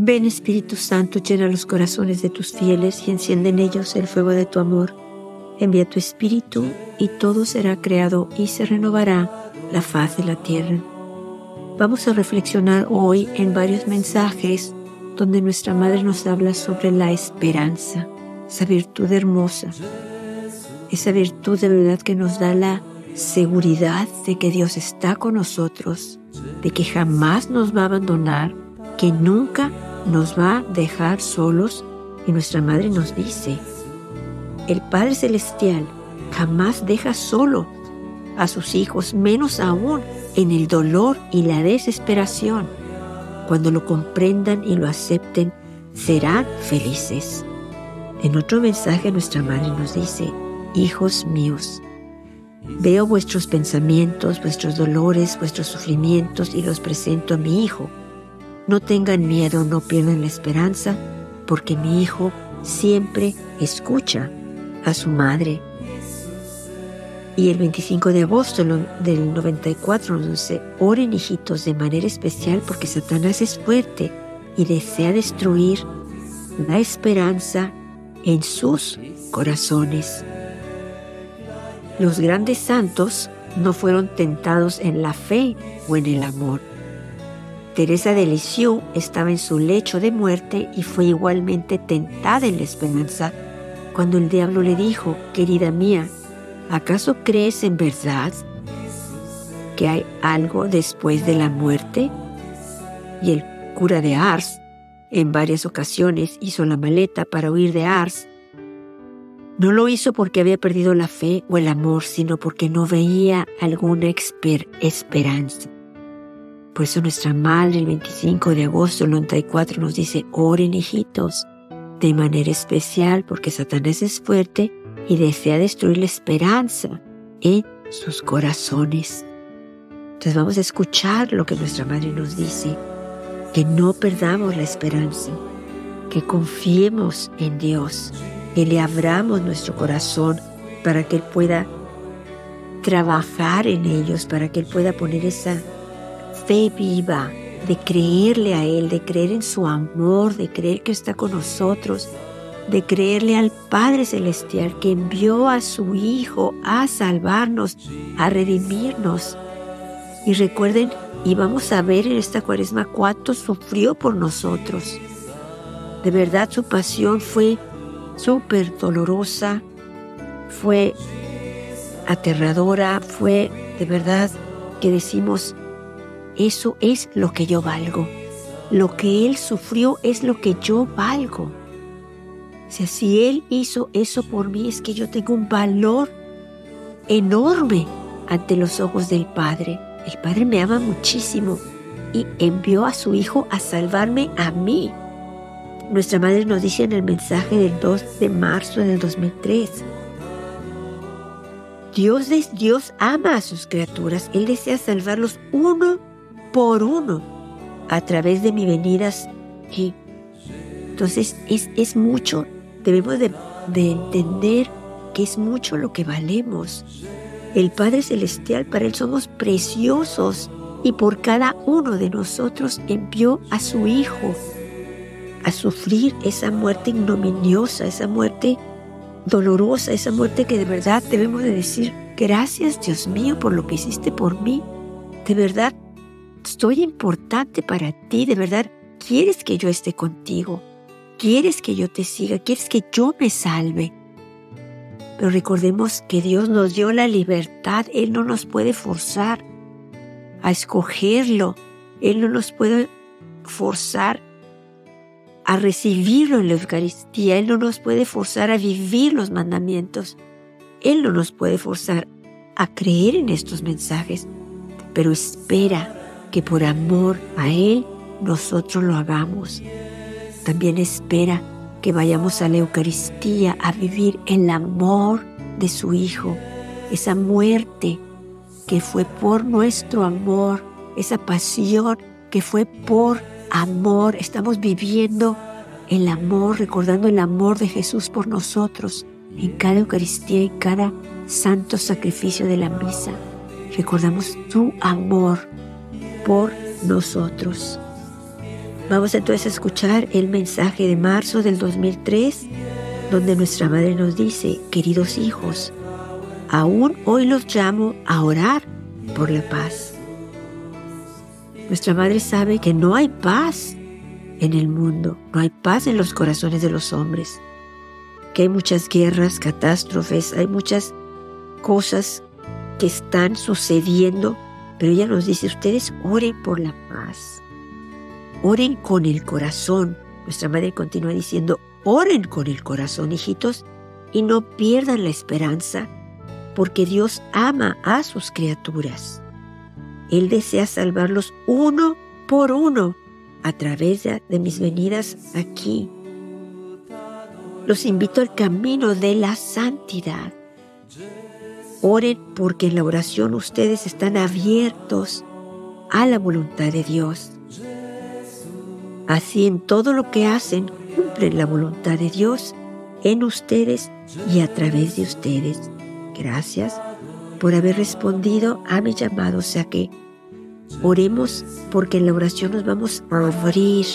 Ven Espíritu Santo, llena los corazones de tus fieles y enciende en ellos el fuego de tu amor. Envía tu Espíritu y todo será creado y se renovará la faz de la tierra. Vamos a reflexionar hoy en varios mensajes donde nuestra Madre nos habla sobre la esperanza, esa virtud hermosa, esa virtud de verdad que nos da la seguridad de que Dios está con nosotros, de que jamás nos va a abandonar, que nunca nos va a dejar solos y nuestra madre nos dice, el Padre Celestial jamás deja solo a sus hijos, menos aún en el dolor y la desesperación. Cuando lo comprendan y lo acepten, serán felices. En otro mensaje nuestra madre nos dice, hijos míos, veo vuestros pensamientos, vuestros dolores, vuestros sufrimientos y los presento a mi hijo no tengan miedo, no pierdan la esperanza, porque mi hijo siempre escucha a su madre. Y el 25 de agosto del 94 nos oren hijitos de manera especial porque Satanás es fuerte y desea destruir la esperanza en sus corazones. Los grandes santos no fueron tentados en la fe o en el amor, Teresa de Lisieux estaba en su lecho de muerte y fue igualmente tentada en la esperanza cuando el diablo le dijo, querida mía, ¿acaso crees en verdad que hay algo después de la muerte? Y el cura de Ars en varias ocasiones hizo la maleta para huir de Ars. No lo hizo porque había perdido la fe o el amor, sino porque no veía alguna esperanza. Por eso nuestra madre el 25 de agosto del 94 nos dice, oren hijitos, de manera especial porque Satanás es fuerte y desea destruir la esperanza en sus corazones. Entonces vamos a escuchar lo que nuestra madre nos dice, que no perdamos la esperanza, que confiemos en Dios, que le abramos nuestro corazón para que Él pueda trabajar en ellos, para que Él pueda poner esa fe viva, de creerle a Él, de creer en su amor, de creer que está con nosotros, de creerle al Padre Celestial que envió a su Hijo a salvarnos, a redimirnos. Y recuerden, y vamos a ver en esta cuaresma cuánto sufrió por nosotros. De verdad su pasión fue súper dolorosa, fue aterradora, fue de verdad que decimos, eso es lo que yo valgo. Lo que Él sufrió es lo que yo valgo. O sea, si Él hizo eso por mí, es que yo tengo un valor enorme ante los ojos del Padre. El Padre me ama muchísimo y envió a su Hijo a salvarme a mí. Nuestra Madre nos dice en el mensaje del 2 de marzo del 2003, Dios, Dios ama a sus criaturas, Él desea salvarlos uno por uno a través de mi venidas aquí. Entonces es, es mucho, debemos de, de entender que es mucho lo que valemos. El Padre Celestial, para Él somos preciosos y por cada uno de nosotros envió a su Hijo a sufrir esa muerte ignominiosa, esa muerte dolorosa, esa muerte que de verdad debemos de decir, gracias Dios mío por lo que hiciste por mí. De verdad Estoy importante para ti, de verdad. ¿Quieres que yo esté contigo? ¿Quieres que yo te siga? ¿Quieres que yo me salve? Pero recordemos que Dios nos dio la libertad. Él no nos puede forzar a escogerlo. Él no nos puede forzar a recibirlo en la Eucaristía. Él no nos puede forzar a vivir los mandamientos. Él no nos puede forzar a creer en estos mensajes. Pero espera que por amor a Él nosotros lo hagamos. También espera que vayamos a la Eucaristía a vivir el amor de su Hijo, esa muerte que fue por nuestro amor, esa pasión que fue por amor. Estamos viviendo el amor, recordando el amor de Jesús por nosotros en cada Eucaristía y cada santo sacrificio de la misa. Recordamos tu amor por nosotros. Vamos entonces a escuchar el mensaje de marzo del 2003, donde nuestra madre nos dice, queridos hijos, aún hoy los llamo a orar por la paz. Nuestra madre sabe que no hay paz en el mundo, no hay paz en los corazones de los hombres, que hay muchas guerras, catástrofes, hay muchas cosas que están sucediendo, pero ella nos dice, ustedes oren por la paz, oren con el corazón. Nuestra madre continúa diciendo, oren con el corazón, hijitos, y no pierdan la esperanza, porque Dios ama a sus criaturas. Él desea salvarlos uno por uno a través de, mis venidas aquí. Los invito al camino de la santidad. Oren porque en la oración ustedes están abiertos a la voluntad de Dios. Así en todo lo que hacen cumplen la voluntad de Dios en ustedes y a través de ustedes. Gracias por haber respondido a mi llamado. O sea que oremos porque en la oración nos vamos a abrir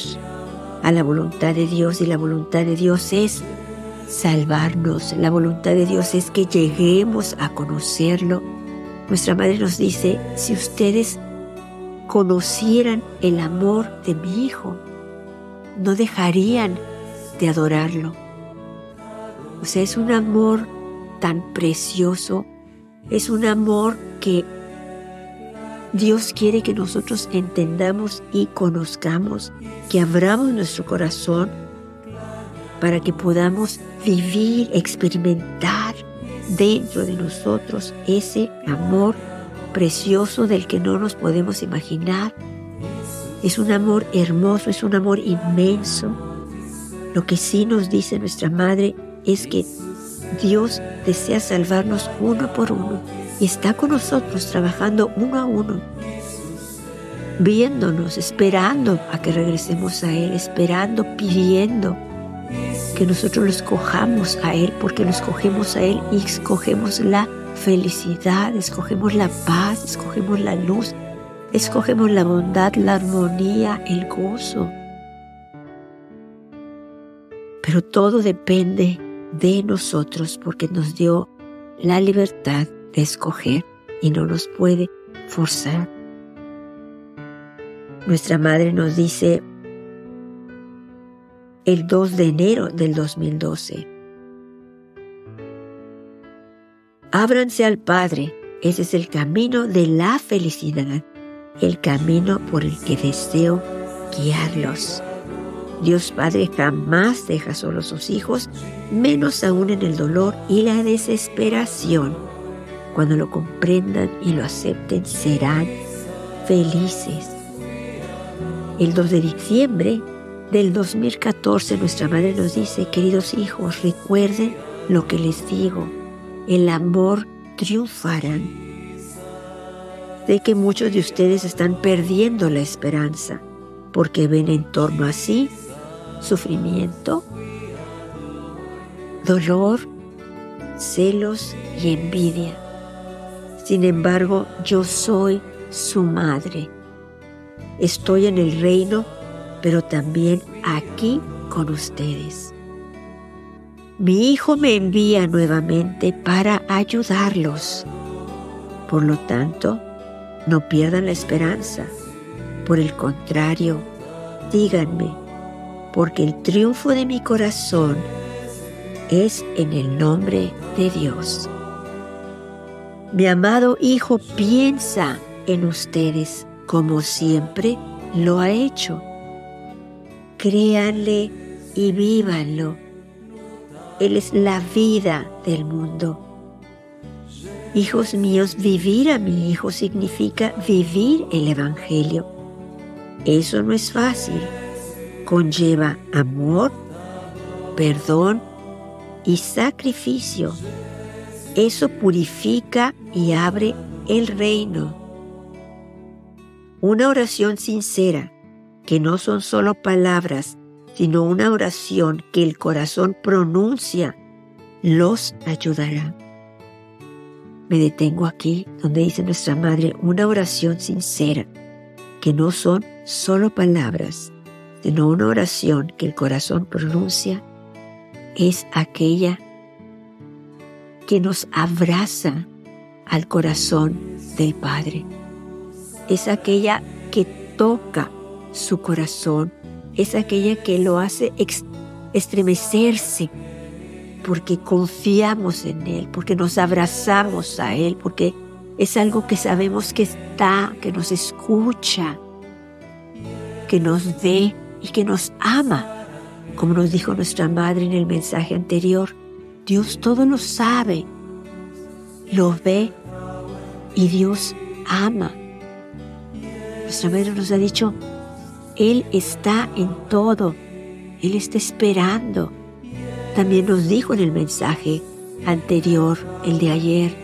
a la voluntad de Dios y la voluntad de Dios es salvarnos. La voluntad de Dios es que lleguemos a conocerlo. Nuestra madre nos dice, si ustedes conocieran el amor de mi Hijo, no dejarían de adorarlo. O sea, es un amor tan precioso, es un amor que Dios quiere que nosotros entendamos y conozcamos, que abramos nuestro corazón para que podamos vivir, experimentar dentro de nosotros ese amor precioso del que no nos podemos imaginar. Es un amor hermoso, es un amor inmenso. Lo que sí nos dice nuestra Madre es que Dios desea salvarnos uno por uno y está con nosotros trabajando uno a uno, viéndonos, esperando a que regresemos a Él, esperando, pidiendo nosotros lo escojamos a Él, porque lo escogemos a Él y escogemos la felicidad, escogemos la paz, escogemos la luz, escogemos la bondad, la armonía, el gozo. Pero todo depende de nosotros porque nos dio la libertad de escoger y no nos puede forzar. Nuestra madre nos dice, el 2 de enero del 2012. Ábranse al Padre, ese es el camino de la felicidad, el camino por el que deseo guiarlos. Dios Padre jamás deja solos a sus hijos, menos aún en el dolor y la desesperación. Cuando lo comprendan y lo acepten, serán felices. El 2 de diciembre del 2014 nuestra madre nos dice, queridos hijos, recuerden lo que les digo, el amor triunfará. Sé que muchos de ustedes están perdiendo la esperanza porque ven en torno a sí sufrimiento, dolor, celos y envidia. Sin embargo, yo soy su madre. Estoy en el reino pero también aquí con ustedes. Mi Hijo me envía nuevamente para ayudarlos. Por lo tanto, no pierdan la esperanza. Por el contrario, díganme, porque el triunfo de mi corazón es en el nombre de Dios. Mi amado Hijo piensa en ustedes como siempre lo ha hecho créanle y vívanlo. Él es la vida del mundo. Hijos míos, vivir a mi Hijo significa vivir el Evangelio. Eso no es fácil. Conlleva amor, perdón y sacrificio. Eso purifica y abre el reino. Una oración sincera que no son solo palabras, sino una oración que el corazón pronuncia, los ayudará. Me detengo aquí donde dice nuestra Madre una oración sincera, que no son solo palabras, sino una oración que el corazón pronuncia es aquella que nos abraza al corazón del Padre. Es aquella que toca su corazón, es aquella que lo hace estremecerse porque confiamos en Él, porque nos abrazamos a Él, porque es algo que sabemos que está, que nos escucha, que nos ve y que nos ama. Como nos dijo nuestra madre en el mensaje anterior, Dios todo lo sabe, lo ve y Dios ama. Nuestra madre nos ha dicho, Él está en todo, Él está esperando. También nos dijo en el mensaje anterior, el de ayer,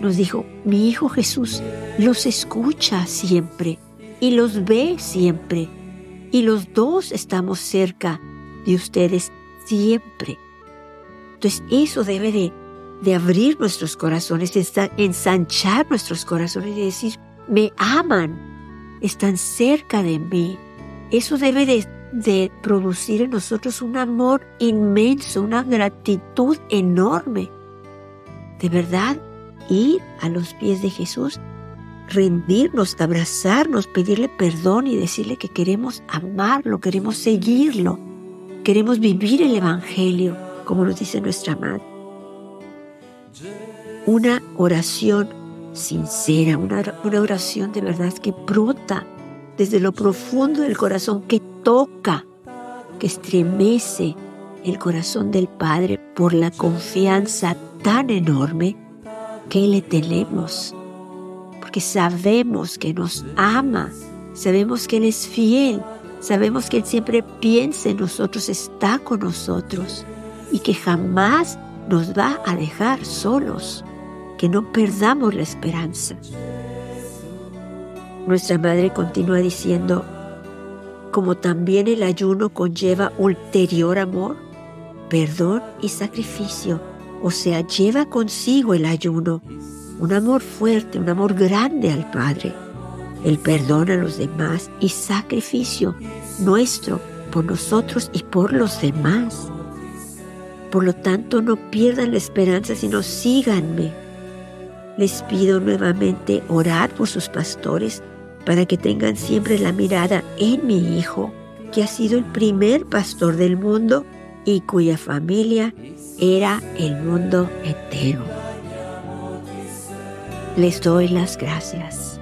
nos dijo, mi Hijo Jesús los escucha siempre y los ve siempre. Y los dos estamos cerca de ustedes siempre. Entonces eso debe de, abrir nuestros corazones, de ensanchar nuestros corazones y decir, me aman, están cerca de mí. Eso debe de, producir en nosotros un amor inmenso, una gratitud enorme. De verdad, ir a los pies de Jesús, rendirnos, abrazarnos, pedirle perdón y decirle que queremos amarlo, queremos seguirlo, queremos vivir el Evangelio, como nos dice nuestra madre. Una oración sincera, una, una oración de verdad que brota desde lo profundo del corazón, que toca, que estremece el corazón del Padre por la confianza tan enorme qué le tenemos, porque sabemos que nos ama, sabemos que Él es fiel, sabemos que Él siempre piensa en nosotros, está con nosotros y que jamás nos va a dejar solos, que no perdamos la esperanza. Nuestra madre continúa diciendo, como también el ayuno conlleva ulterior amor, perdón y sacrificio, o sea, lleva consigo el ayuno, un amor fuerte, un amor grande al Padre, el perdón a los demás y sacrificio nuestro por nosotros y por los demás. Por lo tanto, no pierdan la esperanza, sino síganme. Les pido nuevamente orar por sus pastores para que tengan siempre la mirada en mi Hijo, que ha sido el primer pastor del mundo y cuya familia era el mundo entero. Les doy las gracias.